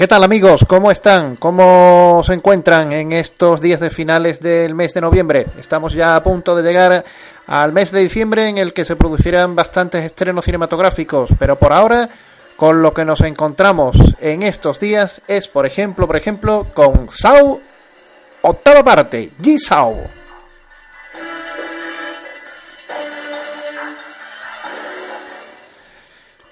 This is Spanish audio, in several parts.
¿Qué tal amigos? ¿Cómo están? ¿Cómo se encuentran en estos días de finales del mes de noviembre? Estamos ya a punto de llegar al mes de diciembre en el que se producirán bastantes estrenos cinematográficos, pero por ahora con lo que nos encontramos en estos días es, por ejemplo, por ejemplo, con Sao octava parte, G-Sao.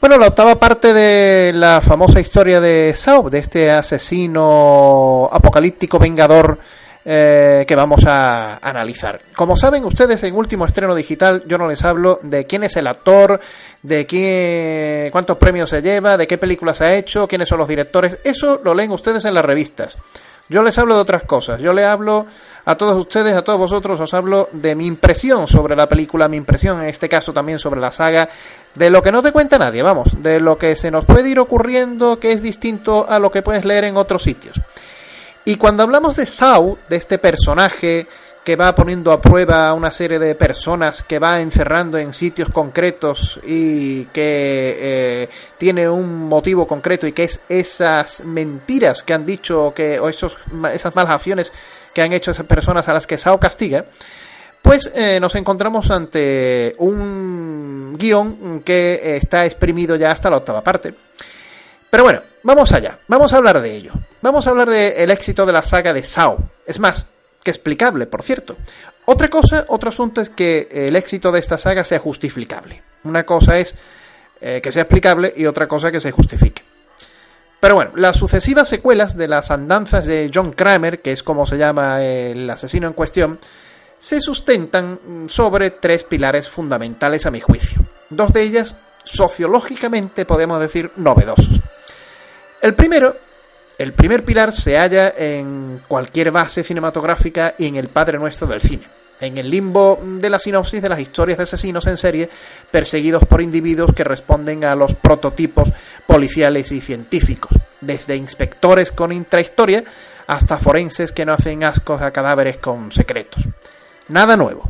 Bueno, la octava parte de la famosa historia de Saw, de este asesino apocalíptico vengador eh, que vamos a analizar. Como saben ustedes, en último estreno digital yo no les hablo de quién es el actor, de quién, cuántos premios se lleva, de qué películas ha hecho, quiénes son los directores. Eso lo leen ustedes en las revistas. Yo les hablo de otras cosas. Yo les hablo a todos ustedes, a todos vosotros, os hablo de mi impresión sobre la película, mi impresión en este caso también sobre la saga, de lo que no te cuenta nadie, vamos, de lo que se nos puede ir ocurriendo que es distinto a lo que puedes leer en otros sitios. Y cuando hablamos de Saw, de este personaje que va poniendo a prueba a una serie de personas, que va encerrando en sitios concretos y que eh, tiene un motivo concreto y que es esas mentiras que han dicho que, o esos, esas malas acciones que han hecho esas personas a las que Sao castiga, pues eh, nos encontramos ante un guion que está exprimido ya hasta la octava parte. Pero bueno, vamos allá, vamos a hablar de ello. Vamos a hablar del éxito de la saga de Sao. Es más, que explicable, por cierto. Otra cosa, otro asunto es que el éxito de esta saga sea justificable. Una cosa es eh, que sea explicable y otra cosa que se justifique. Pero bueno, las sucesivas secuelas de las andanzas de John Kramer, que es como se llama el asesino en cuestión, se sustentan sobre tres pilares fundamentales a mi juicio. Dos de ellas sociológicamente podemos decir novedosos. El primero el primer pilar se halla en cualquier base cinematográfica y en el Padre Nuestro del cine, en el limbo de la sinopsis de las historias de asesinos en serie perseguidos por individuos que responden a los prototipos policiales y científicos, desde inspectores con intrahistoria hasta forenses que no hacen ascos a cadáveres con secretos. Nada nuevo.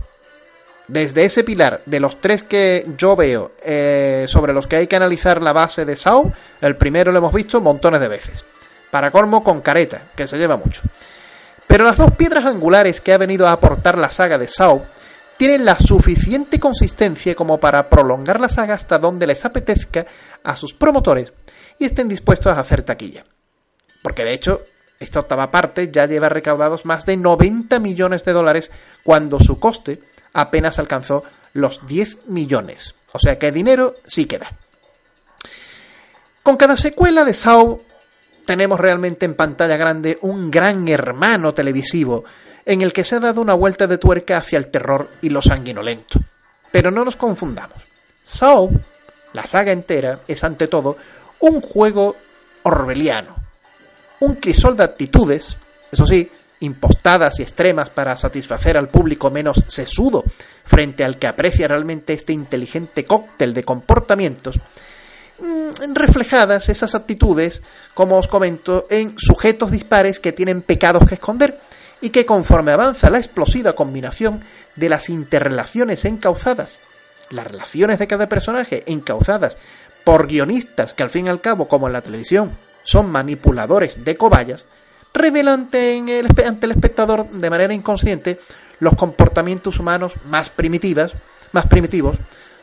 Desde ese pilar de los tres que yo veo eh, sobre los que hay que analizar la base de Saw, el primero lo hemos visto montones de veces para colmo con careta, que se lleva mucho. Pero las dos piedras angulares que ha venido a aportar la saga de Saw tienen la suficiente consistencia como para prolongar la saga hasta donde les apetezca a sus promotores y estén dispuestos a hacer taquilla. Porque de hecho, esta octava parte ya lleva recaudados más de 90 millones de dólares cuando su coste apenas alcanzó los 10 millones. O sea que dinero sí queda. Con cada secuela de Saw tenemos realmente en pantalla grande un gran hermano televisivo en el que se ha dado una vuelta de tuerca hacia el terror y lo sanguinolento. Pero no nos confundamos. Saw, la saga entera, es ante todo un juego orwelliano. Un crisol de actitudes, eso sí, impostadas y extremas para satisfacer al público menos sesudo frente al que aprecia realmente este inteligente cóctel de comportamientos, reflejadas esas actitudes, como os comento, en sujetos dispares que tienen pecados que esconder y que conforme avanza la explosiva combinación de las interrelaciones encauzadas, las relaciones de cada personaje encauzadas por guionistas que al fin y al cabo, como en la televisión, son manipuladores de cobayas, revelan ante el, ante el espectador de manera inconsciente los comportamientos humanos más primitivas, más primitivos,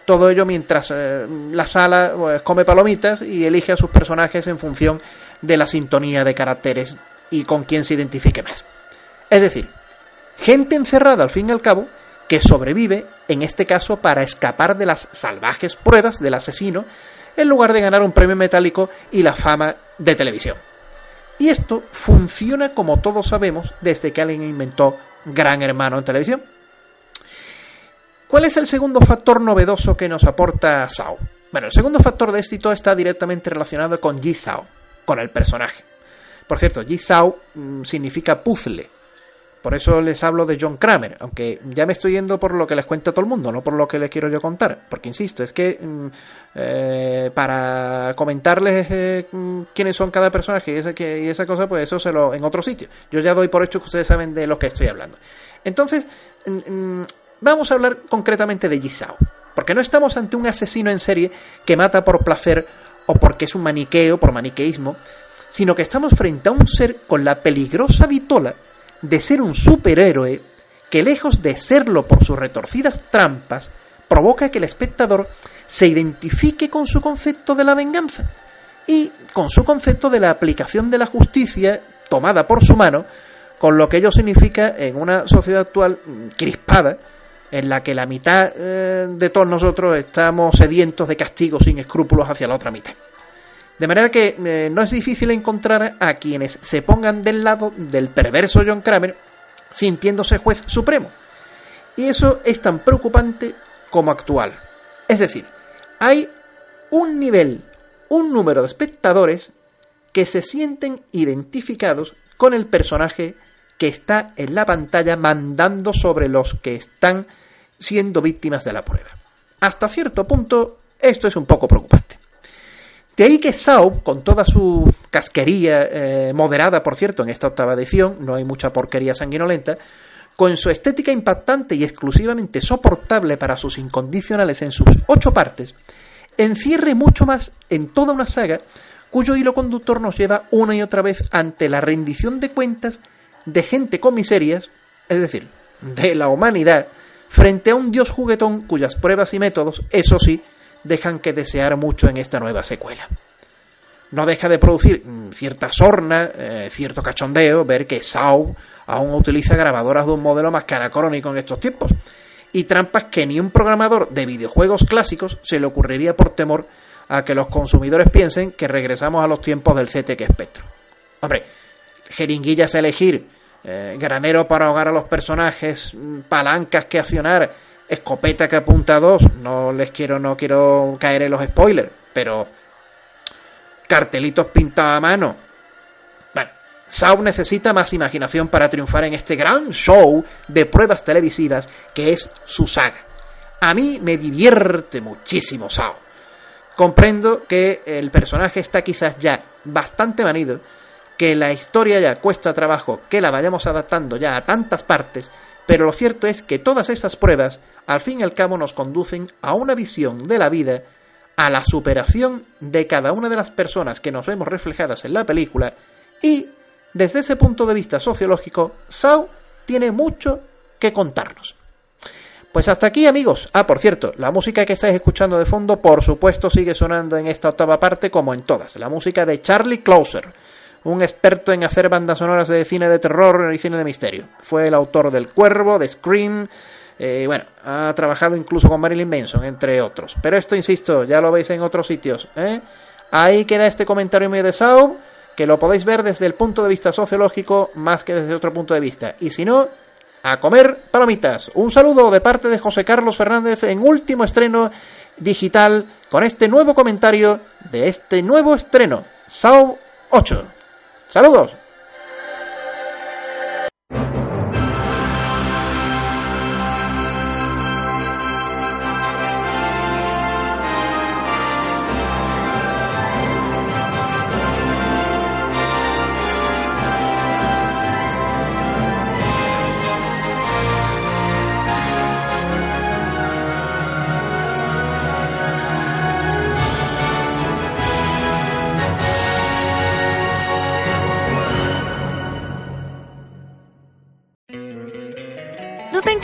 todo ello mientras eh, la sala pues, come palomitas y elige a sus personajes en función de la sintonía de caracteres y con quién se identifique más. Es decir, gente encerrada al fin y al cabo que sobrevive, en este caso, para escapar de las salvajes pruebas del asesino, en lugar de ganar un premio metálico y la fama de televisión. Y esto funciona como todos sabemos desde que alguien inventó Gran Hermano en televisión. ¿Cuál es el segundo factor novedoso que nos aporta Sao? Bueno, el segundo factor de éxito está directamente relacionado con Ji Sao, con el personaje. Por cierto, Ji Sao mm, significa puzzle. Por eso les hablo de John Kramer, aunque ya me estoy yendo por lo que les cuento a todo el mundo, no por lo que les quiero yo contar. Porque insisto, es que mm, eh, para comentarles eh, mm, quiénes son cada personaje y esa, y esa cosa, pues eso se lo en otro sitio. Yo ya doy por hecho que ustedes saben de lo que estoy hablando. Entonces, vamos a hablar concretamente de Jisao. Porque no estamos ante un asesino en serie que mata por placer o porque es un maniqueo, por maniqueísmo, sino que estamos frente a un ser con la peligrosa vitola de ser un superhéroe que lejos de serlo por sus retorcidas trampas, provoca que el espectador se identifique con su concepto de la venganza y con su concepto de la aplicación de la justicia tomada por su mano, con lo que ello significa en una sociedad actual crispada, en la que la mitad eh, de todos nosotros estamos sedientos de castigos sin escrúpulos hacia la otra mitad. De manera que eh, no es difícil encontrar a quienes se pongan del lado del perverso John Kramer sintiéndose juez supremo. Y eso es tan preocupante como actual. Es decir, hay un nivel, un número de espectadores que se sienten identificados con el personaje que está en la pantalla mandando sobre los que están siendo víctimas de la prueba. Hasta cierto punto, esto es un poco preocupante. De ahí que Sao, con toda su casquería, eh, moderada por cierto en esta octava edición, no hay mucha porquería sanguinolenta, con su estética impactante y exclusivamente soportable para sus incondicionales en sus ocho partes, encierre mucho más en toda una saga cuyo hilo conductor nos lleva una y otra vez ante la rendición de cuentas de gente con miserias, es decir, de la humanidad, frente a un dios juguetón cuyas pruebas y métodos, eso sí, dejan que desear mucho en esta nueva secuela. No deja de producir mm, cierta sorna, eh, cierto cachondeo, ver que Sao aún utiliza grabadoras de un modelo más caracrónico en estos tiempos, y trampas que ni un programador de videojuegos clásicos se le ocurriría por temor a que los consumidores piensen que regresamos a los tiempos del CTK Spectrum. Hombre, jeringuillas a elegir, eh, granero para ahogar a los personajes, mm, palancas que accionar, escopeta que apunta a dos, no les quiero, no quiero caer en los spoilers, pero cartelitos pintados a mano. Bueno, Sao necesita más imaginación para triunfar en este gran show de pruebas televisivas que es su saga. A mí me divierte muchísimo Sao. Comprendo que el personaje está quizás ya bastante manido, que la historia ya cuesta trabajo que la vayamos adaptando ya a tantas partes pero lo cierto es que todas estas pruebas, al fin y al cabo, nos conducen a una visión de la vida, a la superación de cada una de las personas que nos vemos reflejadas en la película, y, desde ese punto de vista sociológico, Sao tiene mucho que contarnos. Pues hasta aquí amigos. Ah, por cierto, la música que estáis escuchando de fondo, por supuesto, sigue sonando en esta octava parte como en todas. La música de Charlie Closer un experto en hacer bandas sonoras de cine de terror y cine de misterio. Fue el autor del Cuervo, de Scream, eh, bueno, ha trabajado incluso con Marilyn Manson, entre otros. Pero esto, insisto, ya lo veis en otros sitios. ¿eh? Ahí queda este comentario mío de Sau, que lo podéis ver desde el punto de vista sociológico más que desde otro punto de vista. Y si no, a comer palomitas. Un saludo de parte de José Carlos Fernández en último estreno digital con este nuevo comentario de este nuevo estreno, Sau 8. Saludos.